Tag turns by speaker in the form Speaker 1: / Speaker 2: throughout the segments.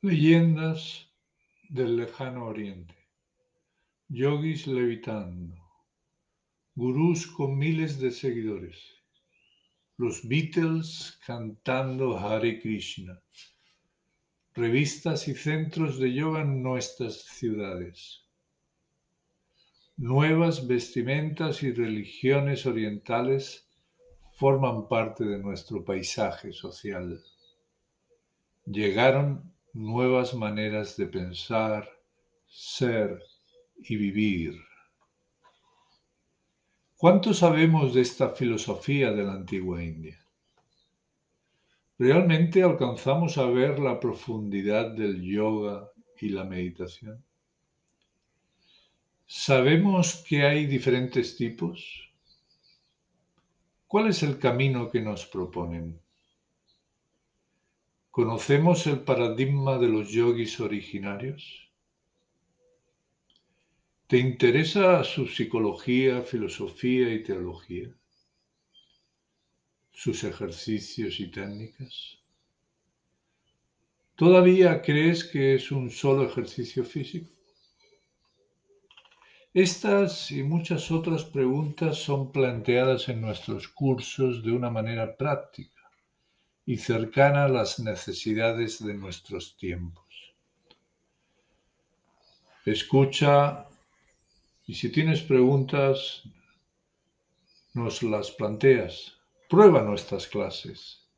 Speaker 1: Leyendas del lejano oriente. Yogis levitando. Gurús con miles de seguidores. Los Beatles cantando Hare Krishna. Revistas y centros de yoga en nuestras ciudades. Nuevas vestimentas y religiones orientales forman parte de nuestro paisaje social. Llegaron nuevas maneras de pensar, ser y vivir. ¿Cuánto sabemos de esta filosofía de la antigua India? ¿Realmente alcanzamos a ver la profundidad del yoga y la meditación? ¿Sabemos que hay diferentes tipos? ¿Cuál es el camino que nos proponen? ¿Conocemos el paradigma de los yogis originarios? ¿Te interesa su psicología, filosofía y teología? ¿Sus ejercicios y técnicas? ¿Todavía crees que es un solo ejercicio físico? Estas y muchas otras preguntas son planteadas en nuestros cursos de una manera práctica y cercana a las necesidades de nuestros tiempos. Escucha y si tienes preguntas, nos las planteas. Prueba nuestras clases.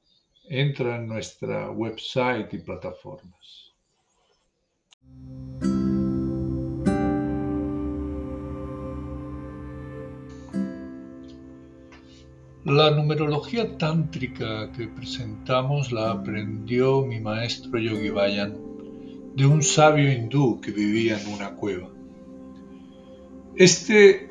Speaker 1: Entra en nuestra website y plataformas. La numerología tántrica que presentamos la aprendió mi maestro Yogi Bayan de un sabio hindú que vivía en una cueva. Este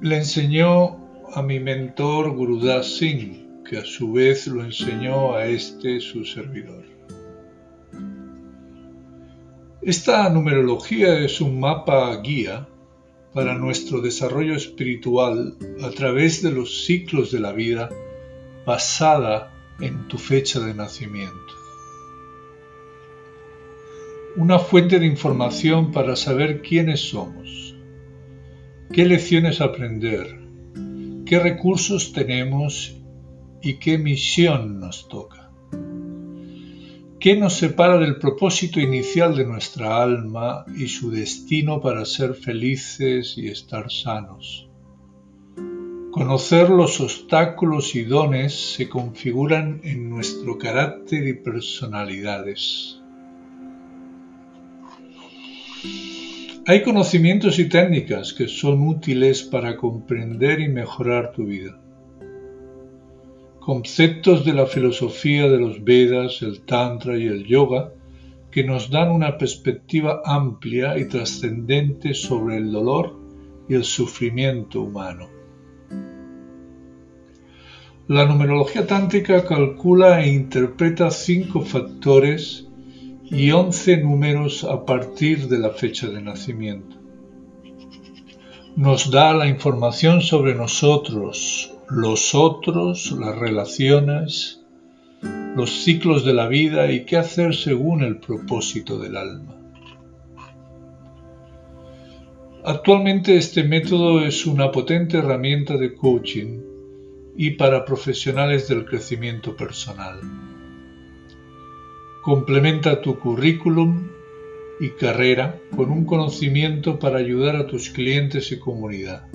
Speaker 1: le enseñó a mi mentor Gurudas Singh, que a su vez lo enseñó a este su servidor. Esta numerología es un mapa guía para nuestro desarrollo espiritual a través de los ciclos de la vida basada en tu fecha de nacimiento. Una fuente de información para saber quiénes somos, qué lecciones aprender, qué recursos tenemos y qué misión nos toca. ¿Qué nos separa del propósito inicial de nuestra alma y su destino para ser felices y estar sanos? Conocer los obstáculos y dones se configuran en nuestro carácter y personalidades. Hay conocimientos y técnicas que son útiles para comprender y mejorar tu vida conceptos de la filosofía de los Vedas, el Tantra y el Yoga, que nos dan una perspectiva amplia y trascendente sobre el dolor y el sufrimiento humano. La numerología tántrica calcula e interpreta cinco factores y once números a partir de la fecha de nacimiento. Nos da la información sobre nosotros, los otros, las relaciones, los ciclos de la vida y qué hacer según el propósito del alma. Actualmente este método es una potente herramienta de coaching y para profesionales del crecimiento personal. Complementa tu currículum y carrera con un conocimiento para ayudar a tus clientes y comunidad.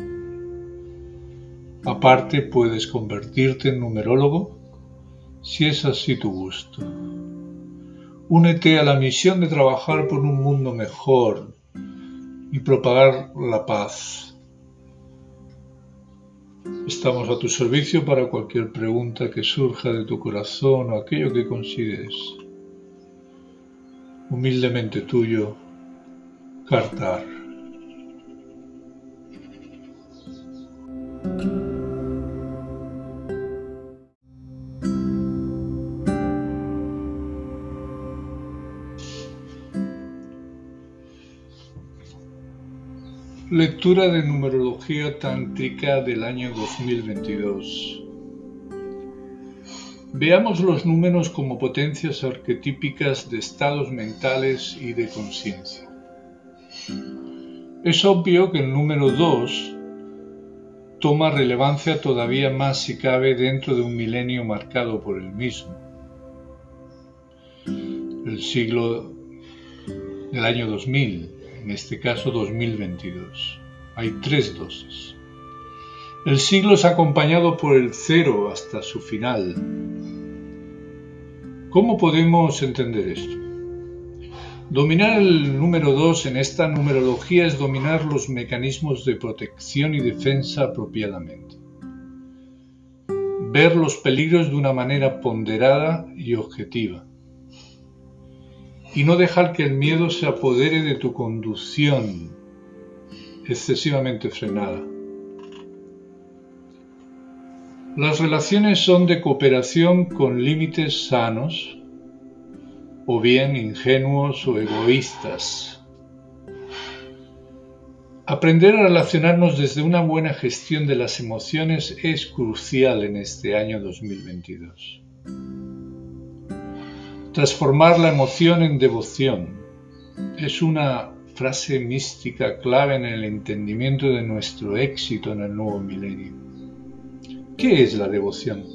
Speaker 1: Aparte puedes convertirte en numerólogo si es así tu gusto. Únete a la misión de trabajar por un mundo mejor y propagar la paz. Estamos a tu servicio para cualquier pregunta que surja de tu corazón o aquello que consideres. Humildemente tuyo, Cartar. Lectura de numerología tántrica del año 2022. Veamos los números como potencias arquetípicas de estados mentales y de conciencia. Es obvio que el número 2 toma relevancia todavía más si cabe dentro de un milenio marcado por el mismo. El siglo del año 2000, en este caso 2022. Hay tres dosis. El siglo es acompañado por el cero hasta su final. ¿Cómo podemos entender esto? Dominar el número 2 en esta numerología es dominar los mecanismos de protección y defensa apropiadamente. Ver los peligros de una manera ponderada y objetiva. Y no dejar que el miedo se apodere de tu conducción excesivamente frenada. Las relaciones son de cooperación con límites sanos o bien ingenuos o egoístas. Aprender a relacionarnos desde una buena gestión de las emociones es crucial en este año 2022. Transformar la emoción en devoción es una frase mística clave en el entendimiento de nuestro éxito en el nuevo milenio. ¿Qué es la devoción?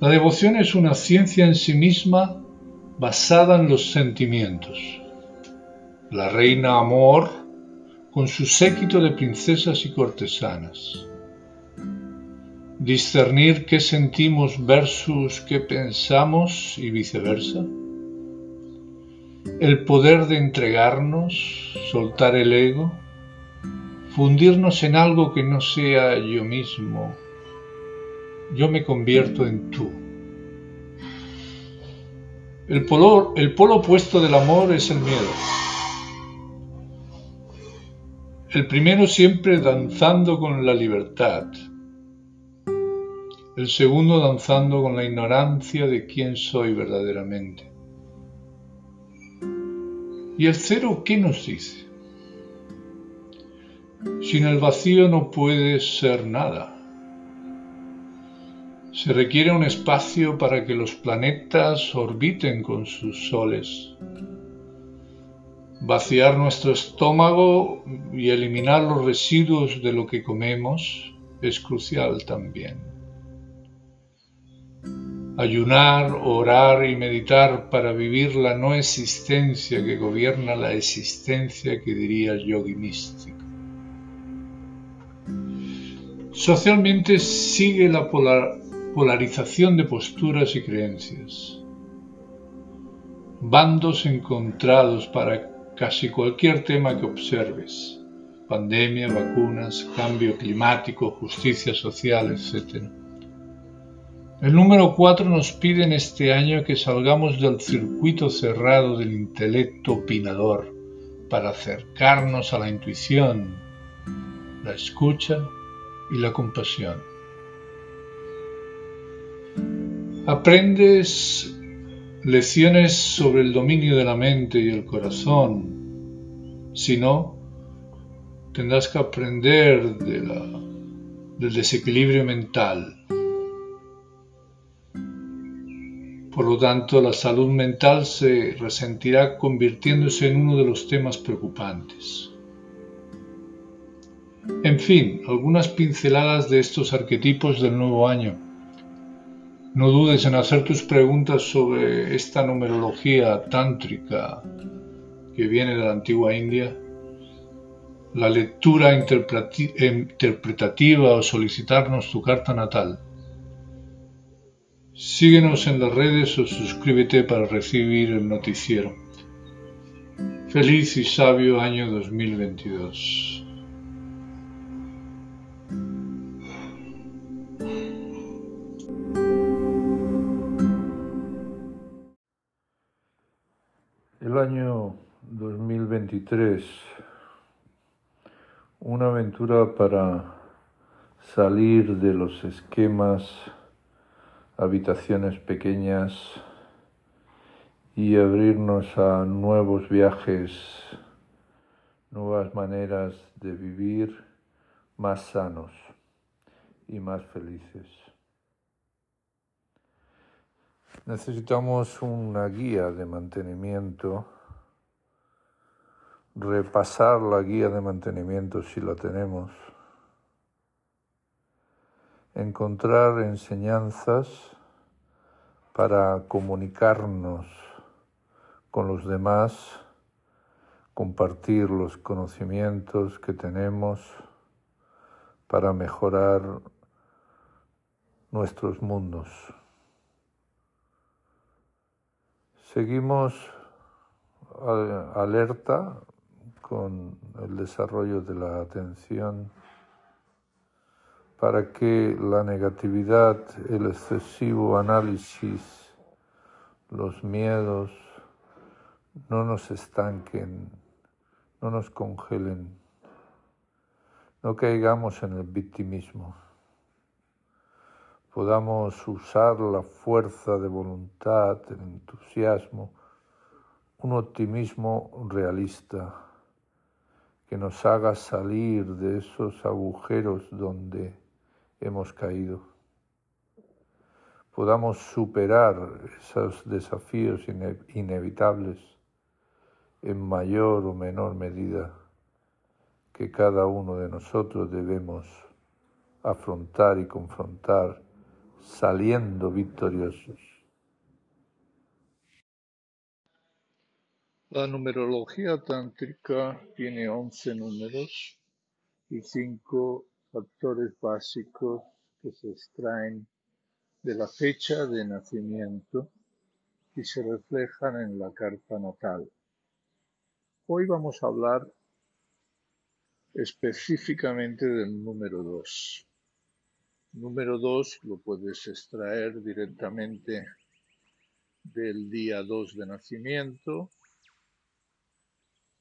Speaker 1: La devoción es una ciencia en sí misma basada en los sentimientos. La reina Amor con su séquito de princesas y cortesanas. Discernir qué sentimos versus qué pensamos y viceversa. El poder de entregarnos, soltar el ego, fundirnos en algo que no sea yo mismo yo me convierto en tú. El polo, el polo opuesto del amor es el miedo. El primero siempre danzando con la libertad. El segundo danzando con la ignorancia de quién soy verdaderamente. ¿Y el cero qué nos dice? Sin el vacío no puede ser nada. Se requiere un espacio para que los planetas orbiten con sus soles. Vaciar nuestro estómago y eliminar los residuos de lo que comemos es crucial también. Ayunar, orar y meditar para vivir la no existencia que gobierna la existencia que diría el yogi místico. Socialmente sigue la polar polarización de posturas y creencias, bandos encontrados para casi cualquier tema que observes, pandemia, vacunas, cambio climático, justicia social, etc. El número 4 nos pide en este año que salgamos del circuito cerrado del intelecto opinador para acercarnos a la intuición, la escucha y la compasión. Aprendes lecciones sobre el dominio de la mente y el corazón. Si no, tendrás que aprender del desequilibrio mental. Por lo tanto, la salud mental se resentirá convirtiéndose en uno de los temas preocupantes. En fin, algunas pinceladas de estos arquetipos del nuevo año no dudes en hacer tus preguntas sobre esta numerología tántrica que viene de la antigua India, la lectura interpretativa o solicitarnos tu carta natal. Síguenos en las redes o suscríbete para recibir el noticiero. Feliz y sabio año 2022.
Speaker 2: El año 2023, una aventura para salir de los esquemas, habitaciones pequeñas y abrirnos a nuevos viajes, nuevas maneras de vivir más sanos y más felices. Necesitamos una guía de mantenimiento, repasar la guía de mantenimiento si la tenemos, encontrar enseñanzas para comunicarnos con los demás, compartir los conocimientos que tenemos para mejorar nuestros mundos. Seguimos alerta con el desarrollo de la atención para que la negatividad, el excesivo análisis, los miedos no nos estanquen, no nos congelen, no caigamos en el victimismo. Podamos usar la fuerza de voluntad, el entusiasmo, un optimismo realista que nos haga salir de esos agujeros donde hemos caído. Podamos superar esos desafíos inevitables en mayor o menor medida que cada uno de nosotros debemos afrontar y confrontar saliendo victoriosos.
Speaker 1: La numerología tántrica tiene 11 números y 5 factores básicos que se extraen de la fecha de nacimiento y se reflejan en la carta natal. Hoy vamos a hablar específicamente del número 2. Número 2 lo puedes extraer directamente del día 2 de nacimiento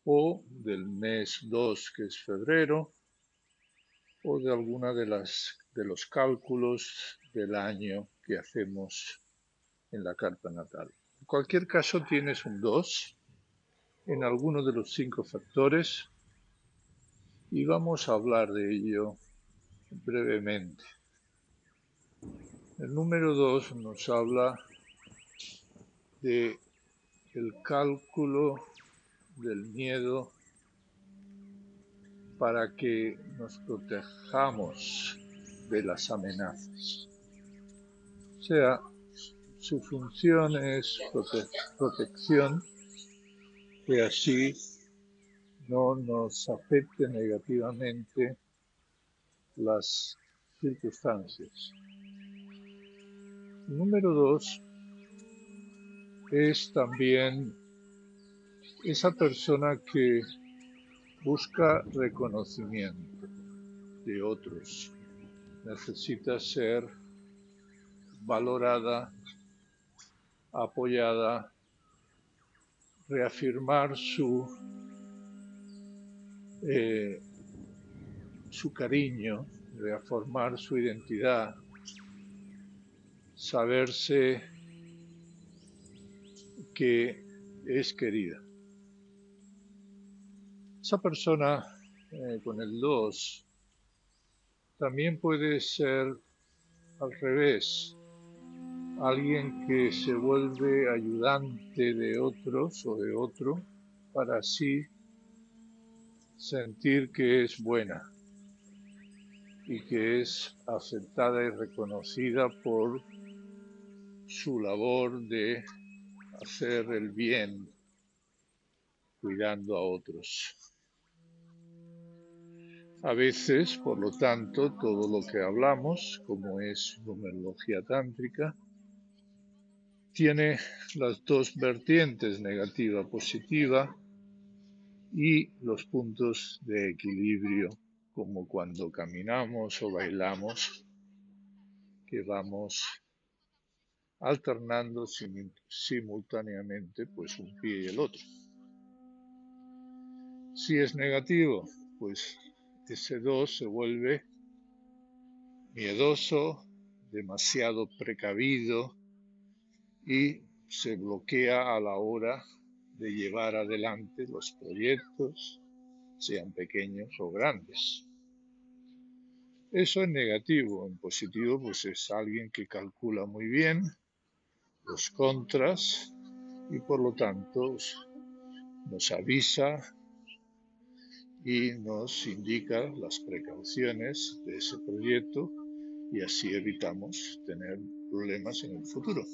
Speaker 1: o del mes 2 que es febrero o de alguna de las de los cálculos del año que hacemos en la carta natal. En cualquier caso tienes un 2 en alguno de los cinco factores y vamos a hablar de ello brevemente. El número 2 nos habla de el cálculo del miedo para que nos protejamos de las amenazas. O sea, su función es protección, que así no nos afecte negativamente las circunstancias. Número dos es también esa persona que busca reconocimiento de otros. Necesita ser valorada, apoyada, reafirmar su, eh, su cariño, reafirmar su identidad, saberse que es querida. Esa persona eh, con el 2 también puede ser al revés, alguien que se vuelve ayudante de otros o de otro para así sentir que es buena y que es aceptada y reconocida por su labor de hacer el bien cuidando a otros. A veces, por lo tanto, todo lo que hablamos, como es numerología tántrica, tiene las dos vertientes, negativa, positiva, y los puntos de equilibrio, como cuando caminamos o bailamos, que vamos alternando simultáneamente pues un pie y el otro. Si es negativo, pues ese 2 se vuelve miedoso, demasiado precavido y se bloquea a la hora de llevar adelante los proyectos, sean pequeños o grandes. Eso es negativo. En positivo, pues es alguien que calcula muy bien, los contras y por lo tanto nos avisa y nos indica las precauciones de ese proyecto y así evitamos tener problemas en el futuro.